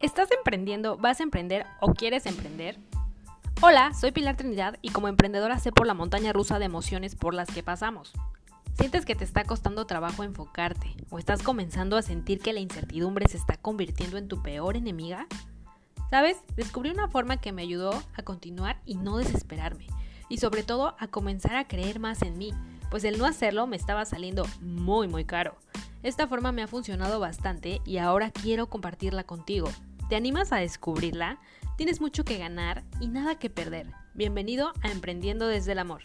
¿Estás emprendiendo, vas a emprender o quieres emprender? Hola, soy Pilar Trinidad y como emprendedora sé por la montaña rusa de emociones por las que pasamos. ¿Sientes que te está costando trabajo enfocarte o estás comenzando a sentir que la incertidumbre se está convirtiendo en tu peor enemiga? ¿Sabes? Descubrí una forma que me ayudó a continuar y no desesperarme y sobre todo a comenzar a creer más en mí, pues el no hacerlo me estaba saliendo muy muy caro. Esta forma me ha funcionado bastante y ahora quiero compartirla contigo. ¿Te animas a descubrirla? Tienes mucho que ganar y nada que perder. Bienvenido a Emprendiendo desde el Amor.